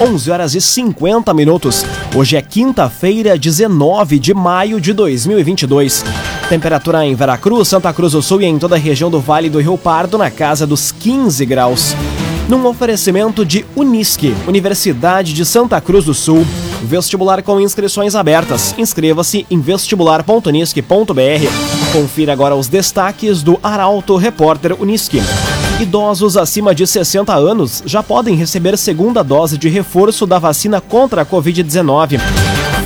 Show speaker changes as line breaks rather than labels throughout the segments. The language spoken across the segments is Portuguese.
11 horas e 50 minutos. Hoje é quinta-feira, 19 de maio de 2022. Temperatura em Veracruz, Santa Cruz do Sul e em toda a região do Vale do Rio Pardo na casa dos 15 graus. Num oferecimento de Unisque, Universidade de Santa Cruz do Sul. Vestibular com inscrições abertas. Inscreva-se em vestibular.unisque.br. Confira agora os destaques do Arauto Repórter Unisque. Idosos acima de 60 anos já podem receber segunda dose de reforço da vacina contra a Covid-19.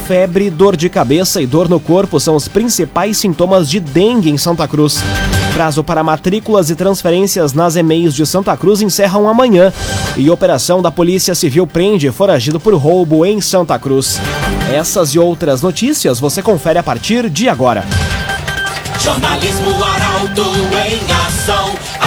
Febre, dor de cabeça e dor no corpo são os principais sintomas de dengue em Santa Cruz. Prazo para matrículas e transferências nas e-mails de Santa Cruz encerram amanhã. E operação da Polícia Civil prende foragido por roubo em Santa Cruz. Essas e outras notícias você confere a partir de agora.
Jornalismo Arauto em ação.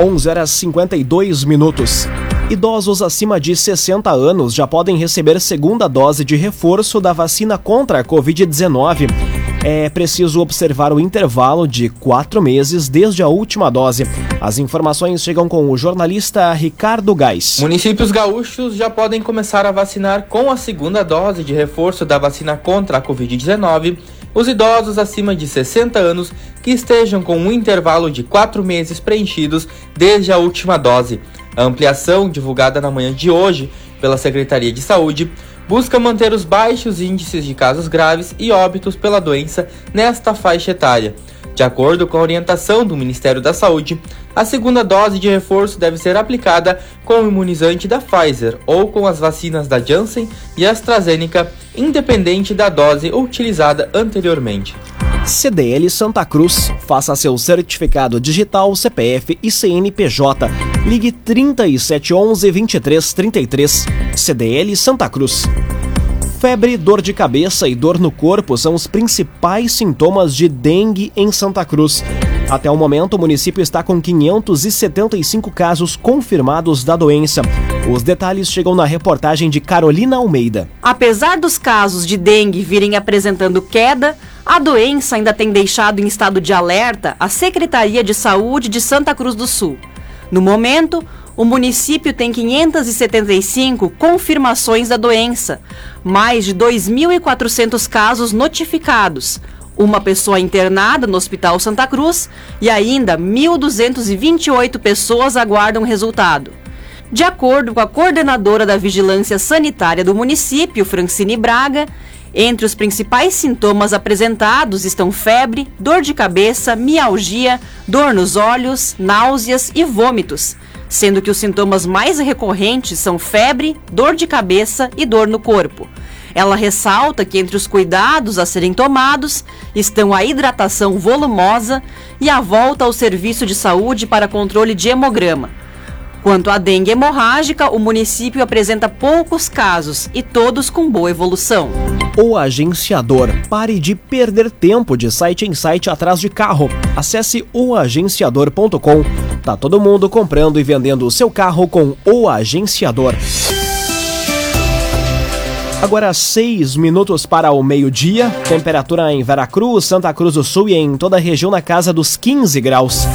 11 horas 52 minutos. Idosos acima de 60 anos já podem receber segunda dose de reforço da vacina contra a Covid-19. É preciso observar o intervalo de quatro meses desde a última dose. As informações chegam com o jornalista Ricardo Gás.
Municípios gaúchos já podem começar a vacinar com a segunda dose de reforço da vacina contra a Covid-19 os idosos acima de 60 anos que estejam com um intervalo de quatro meses preenchidos desde a última dose. A ampliação, divulgada na manhã de hoje pela Secretaria de Saúde, busca manter os baixos índices de casos graves e óbitos pela doença nesta faixa etária. De acordo com a orientação do Ministério da Saúde, a segunda dose de reforço deve ser aplicada com o imunizante da Pfizer ou com as vacinas da Janssen e AstraZeneca, independente da dose utilizada anteriormente.
CDL Santa Cruz. Faça seu certificado digital, CPF e CNPJ. Ligue 3711 2333. CDL Santa Cruz. Febre, dor de cabeça e dor no corpo são os principais sintomas de dengue em Santa Cruz. Até o momento, o município está com 575 casos confirmados da doença. Os detalhes chegam na reportagem de Carolina Almeida.
Apesar dos casos de dengue virem apresentando queda, a doença ainda tem deixado em estado de alerta a Secretaria de Saúde de Santa Cruz do Sul. No momento, o município tem 575 confirmações da doença, mais de 2.400 casos notificados, uma pessoa internada no Hospital Santa Cruz e ainda 1.228 pessoas aguardam resultado. De acordo com a coordenadora da Vigilância Sanitária do município, Francine Braga, entre os principais sintomas apresentados estão febre, dor de cabeça, mialgia, dor nos olhos, náuseas e vômitos sendo que os sintomas mais recorrentes são febre, dor de cabeça e dor no corpo. Ela ressalta que entre os cuidados a serem tomados estão a hidratação volumosa e a volta ao serviço de saúde para controle de hemograma. Quanto à dengue hemorrágica, o município apresenta poucos casos e todos com boa evolução.
O agenciador. Pare de perder tempo de site em site atrás de carro. Acesse oagenciador.com. Tá todo mundo comprando e vendendo o seu carro com o agenciador. Agora seis minutos para o meio-dia. Temperatura em Veracruz, Santa Cruz do Sul e em toda a região na casa dos 15 graus.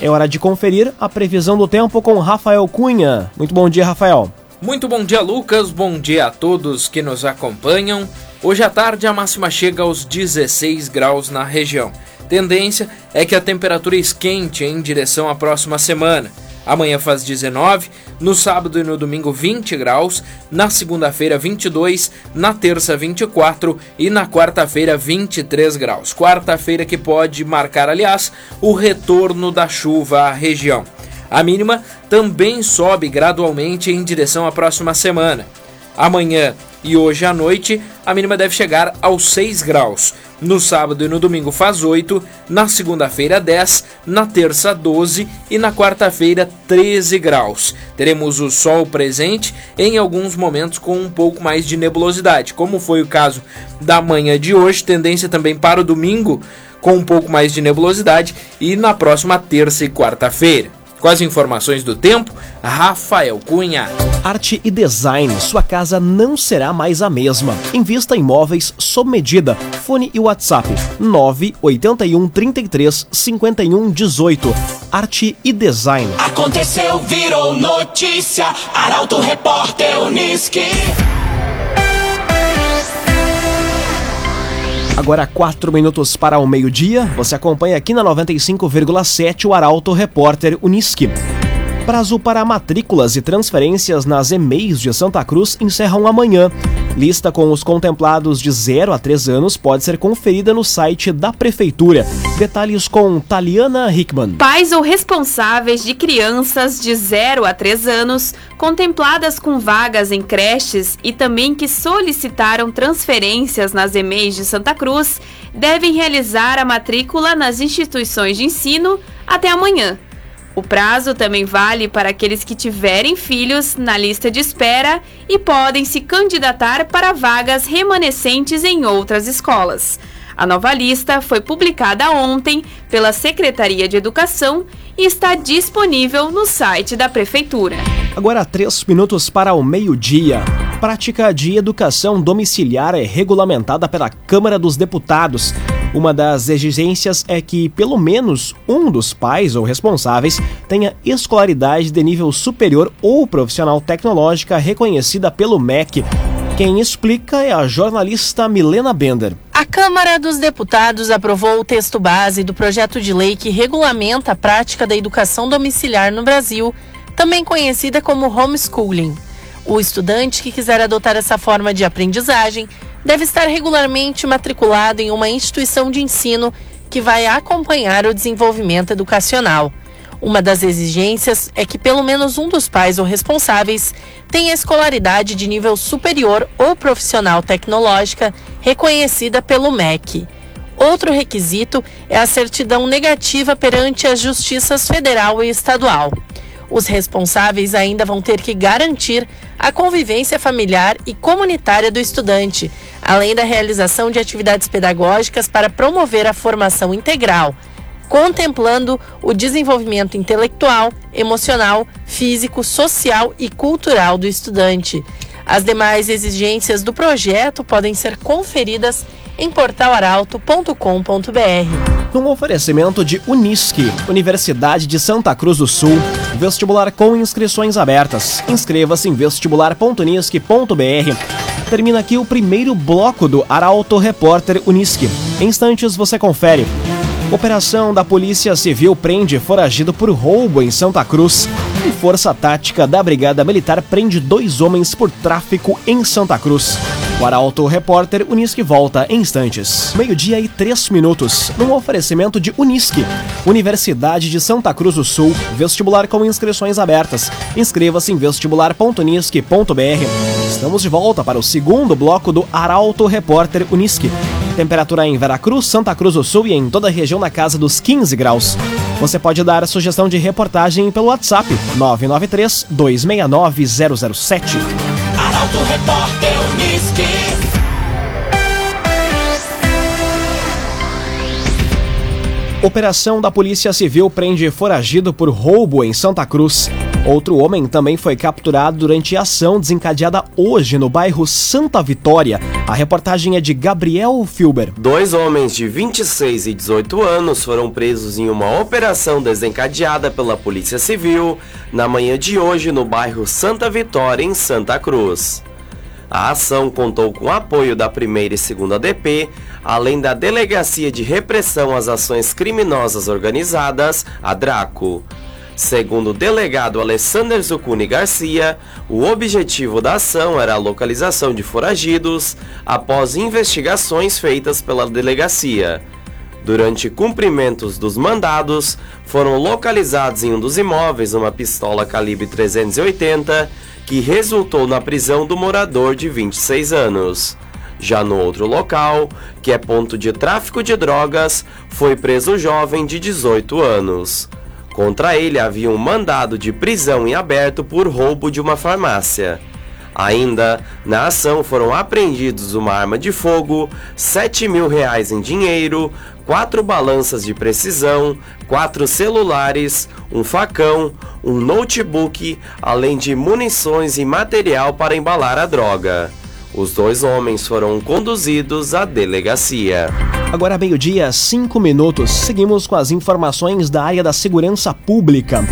É hora de conferir a previsão do tempo com Rafael Cunha. Muito bom dia, Rafael.
Muito bom dia, Lucas. Bom dia a todos que nos acompanham. Hoje à tarde a máxima chega aos 16 graus na região. Tendência é que a temperatura esquente em direção à próxima semana. Amanhã faz 19, no sábado e no domingo 20 graus, na segunda-feira 22, na terça 24 e na quarta-feira 23 graus. Quarta-feira que pode marcar, aliás, o retorno da chuva à região. A mínima também sobe gradualmente em direção à próxima semana. Amanhã e hoje à noite, a mínima deve chegar aos 6 graus. No sábado e no domingo faz 8, na segunda-feira 10, na terça 12 e na quarta-feira 13 graus. Teremos o sol presente em alguns momentos com um pouco mais de nebulosidade, como foi o caso da manhã de hoje, tendência também para o domingo com um pouco mais de nebulosidade e na próxima terça e quarta-feira. Com as informações do tempo, Rafael Cunha.
Arte e design, sua casa não será mais a mesma. Invista em móveis sob medida. Fone e WhatsApp 981 33 51 18. Arte e design.
Aconteceu, virou notícia. Arauto Repórter Uniski.
Agora, quatro minutos para o meio-dia, você acompanha aqui na 95,7 o Arauto Repórter Uniski. Prazo para matrículas e transferências nas EMEIs de Santa Cruz encerram amanhã. Lista com os contemplados de 0 a 3 anos pode ser conferida no site da Prefeitura. Detalhes com Taliana Hickman.
Pais ou responsáveis de crianças de 0 a 3 anos, contempladas com vagas em creches e também que solicitaram transferências nas EMEIs de Santa Cruz, devem realizar a matrícula nas instituições de ensino até amanhã. O prazo também vale para aqueles que tiverem filhos na lista de espera e podem se candidatar para vagas remanescentes em outras escolas. A nova lista foi publicada ontem pela Secretaria de Educação e está disponível no site da Prefeitura.
Agora, três minutos para o meio-dia. Prática de educação domiciliar é regulamentada pela Câmara dos Deputados. Uma das exigências é que pelo menos um dos pais ou responsáveis tenha escolaridade de nível superior ou profissional tecnológica reconhecida pelo MEC. Quem explica é a jornalista Milena Bender.
A Câmara dos Deputados aprovou o texto base do projeto de lei que regulamenta a prática da educação domiciliar no Brasil, também conhecida como homeschooling. O estudante que quiser adotar essa forma de aprendizagem deve estar regularmente matriculado em uma instituição de ensino que vai acompanhar o desenvolvimento educacional. Uma das exigências é que pelo menos um dos pais ou responsáveis tenha escolaridade de nível superior ou profissional tecnológica reconhecida pelo MEC. Outro requisito é a certidão negativa perante as justiças federal e estadual. Os responsáveis ainda vão ter que garantir a convivência familiar e comunitária do estudante, além da realização de atividades pedagógicas para promover a formação integral, contemplando o desenvolvimento intelectual, emocional, físico, social e cultural do estudante. As demais exigências do projeto podem ser conferidas em portalaralto.com.br.
Num oferecimento de Unisque, Universidade de Santa Cruz do Sul, vestibular com inscrições abertas. Inscreva-se em vestibular.unisque.br. Termina aqui o primeiro bloco do Arauto Repórter Unisque. Em instantes você confere. Operação da Polícia Civil prende foragido por roubo em Santa Cruz. E Força Tática da Brigada Militar prende dois homens por tráfico em Santa Cruz. O Arauto Repórter Unisque volta em instantes. Meio-dia e três minutos. Num oferecimento de Unisque, Universidade de Santa Cruz do Sul. Vestibular com inscrições abertas. Inscreva-se em vestibular.unisque.br. Estamos de volta para o segundo bloco do Arauto Repórter Unisque. Temperatura em Veracruz, Santa Cruz do Sul e em toda a região na casa dos 15 graus. Você pode dar a sugestão de reportagem pelo WhatsApp 993 269 007.
Arauto Repórter Uniski.
Operação da Polícia Civil prende foragido por roubo em Santa Cruz. Outro homem também foi capturado durante a ação desencadeada hoje no bairro Santa Vitória. A reportagem é de Gabriel Filber.
Dois homens de 26 e 18 anos foram presos em uma operação desencadeada pela Polícia Civil na manhã de hoje no bairro Santa Vitória, em Santa Cruz. A ação contou com o apoio da primeira e segunda DP, além da Delegacia de Repressão às Ações Criminosas Organizadas, a DRACO. Segundo o delegado Alessandro Zucuni Garcia, o objetivo da ação era a localização de foragidos após investigações feitas pela delegacia. Durante cumprimentos dos mandados, foram localizados em um dos imóveis uma pistola calibre 380 que resultou na prisão do morador de 26 anos. Já no outro local, que é ponto de tráfico de drogas, foi preso um jovem de 18 anos. Contra ele havia um mandado de prisão em aberto por roubo de uma farmácia. Ainda, na ação foram apreendidos uma arma de fogo, 7 mil reais em dinheiro, quatro balanças de precisão, quatro celulares, um facão, um notebook, além de munições e material para embalar a droga. Os dois homens foram conduzidos à delegacia.
Agora meio-dia, 5 minutos. Seguimos com as informações da área da segurança pública.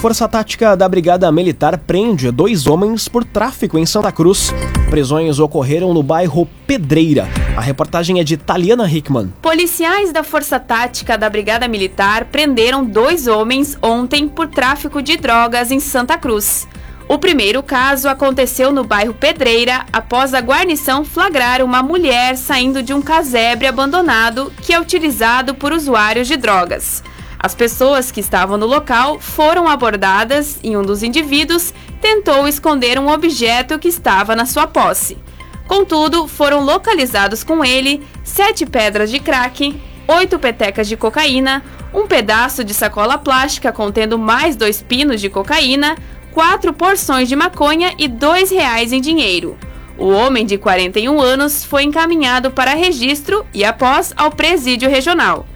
Força Tática da Brigada Militar prende dois homens por tráfico em Santa Cruz. Prisões ocorreram no bairro Pedreira. A reportagem é de Taliana Hickman.
Policiais da Força Tática da Brigada Militar prenderam dois homens ontem por tráfico de drogas em Santa Cruz. O primeiro caso aconteceu no bairro Pedreira após a guarnição flagrar uma mulher saindo de um casebre abandonado que é utilizado por usuários de drogas. As pessoas que estavam no local foram abordadas e um dos indivíduos tentou esconder um objeto que estava na sua posse. Contudo, foram localizados com ele sete pedras de crack, oito petecas de cocaína, um pedaço de sacola plástica contendo mais dois pinos de cocaína, quatro porções de maconha e dois reais em dinheiro. O homem de 41 anos foi encaminhado para registro e após ao presídio regional.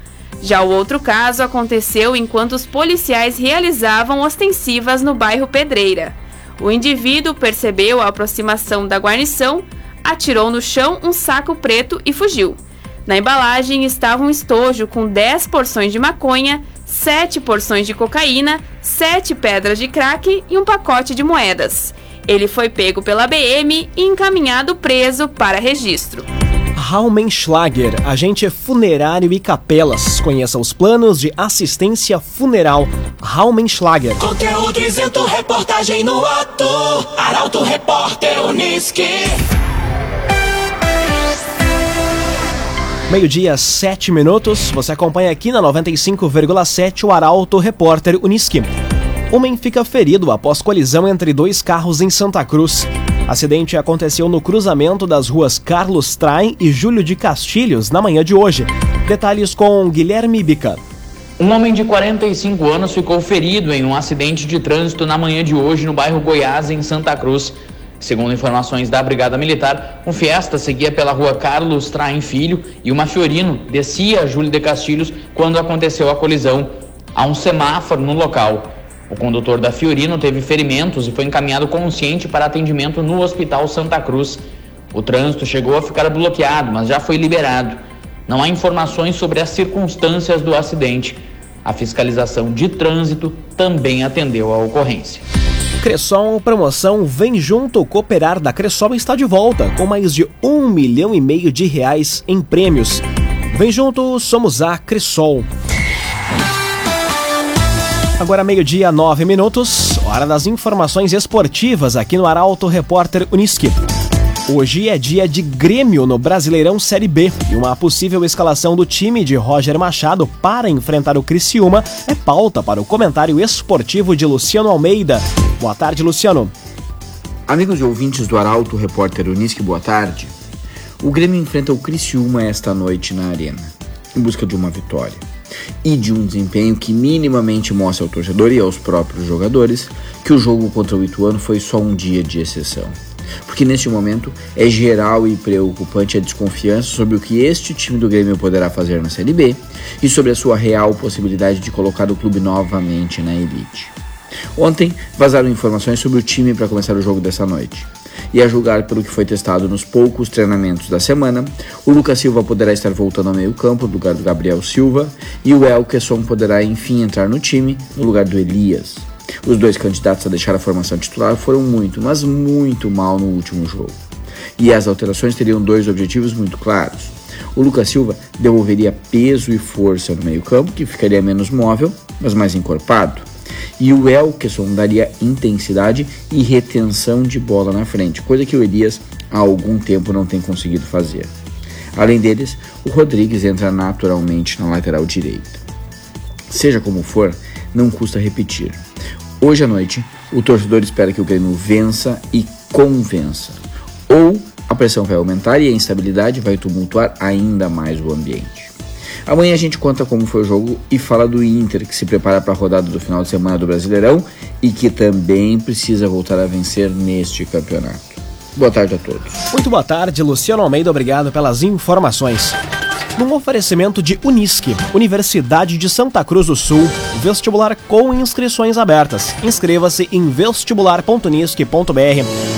Já o outro caso aconteceu enquanto os policiais realizavam ostensivas no bairro Pedreira. O indivíduo percebeu a aproximação da guarnição, atirou no chão um saco preto e fugiu. Na embalagem estava um estojo com 10 porções de maconha, 7 porções de cocaína, 7 pedras de crack e um pacote de moedas. Ele foi pego pela BM e encaminhado preso para registro.
Raumenschlager, agente funerário e capelas. Conheça os planos de assistência funeral Raumenschlager.
Conteúdo isento, reportagem no ato. Arauto Repórter Uniski.
Meio-dia, 7 minutos. Você acompanha aqui na 95,7 o Arauto Repórter Uniski. Homem fica ferido após colisão entre dois carros em Santa Cruz. Acidente aconteceu no cruzamento das ruas Carlos Traem e Júlio de Castilhos na manhã de hoje. Detalhes com Guilherme Bica.
Um homem de 45 anos ficou ferido em um acidente de trânsito na manhã de hoje no bairro Goiás, em Santa Cruz. Segundo informações da Brigada Militar, um Fiesta seguia pela rua Carlos Traem Filho e uma Fiorino descia a Júlio de Castilhos quando aconteceu a colisão. Há um semáforo no local. O condutor da Fiorino teve ferimentos e foi encaminhado consciente para atendimento no Hospital Santa Cruz. O trânsito chegou a ficar bloqueado, mas já foi liberado. Não há informações sobre as circunstâncias do acidente. A fiscalização de trânsito também atendeu a ocorrência.
Cressol Promoção Vem Junto Cooperar da Cressol está de volta com mais de um milhão e meio de reais em prêmios. Vem junto, somos a Cressol. Agora meio-dia, nove minutos, hora das informações esportivas aqui no Arauto Repórter Uniski. Hoje é dia de Grêmio no Brasileirão Série B e uma possível escalação do time de Roger Machado para enfrentar o Criciúma é pauta para o comentário esportivo de Luciano Almeida. Boa tarde, Luciano.
Amigos e ouvintes do Arauto Repórter Uniski, boa tarde. O Grêmio enfrenta o Criciúma esta noite na Arena, em busca de uma vitória e de um desempenho que minimamente mostre ao torcedor e aos próprios jogadores que o jogo contra o Ituano foi só um dia de exceção. Porque neste momento é geral e preocupante a desconfiança sobre o que este time do Grêmio poderá fazer na Série B e sobre a sua real possibilidade de colocar o clube novamente na elite. Ontem vazaram informações sobre o time para começar o jogo dessa noite. E a julgar pelo que foi testado nos poucos treinamentos da semana, o Lucas Silva poderá estar voltando ao meio-campo no lugar do Gabriel Silva e o Elkerson poderá enfim entrar no time no lugar do Elias. Os dois candidatos a deixar a formação titular foram muito, mas muito mal no último jogo. E as alterações teriam dois objetivos muito claros. O Lucas Silva devolveria peso e força no meio-campo, que ficaria menos móvel, mas mais encorpado e o Elkeson daria intensidade e retenção de bola na frente, coisa que o Elias há algum tempo não tem conseguido fazer. Além deles, o Rodrigues entra naturalmente na lateral direita. Seja como for, não custa repetir. Hoje à noite, o torcedor espera que o Grêmio vença e convença, ou a pressão vai aumentar e a instabilidade vai tumultuar ainda mais o ambiente. Amanhã a gente conta como foi o jogo e fala do Inter, que se prepara para a rodada do final de semana do Brasileirão e que também precisa voltar a vencer neste campeonato. Boa tarde a todos.
Muito boa tarde, Luciano Almeida, obrigado pelas informações. Num oferecimento de Unisque, Universidade de Santa Cruz do Sul, vestibular com inscrições abertas. Inscreva-se em vestibular.unisque.br.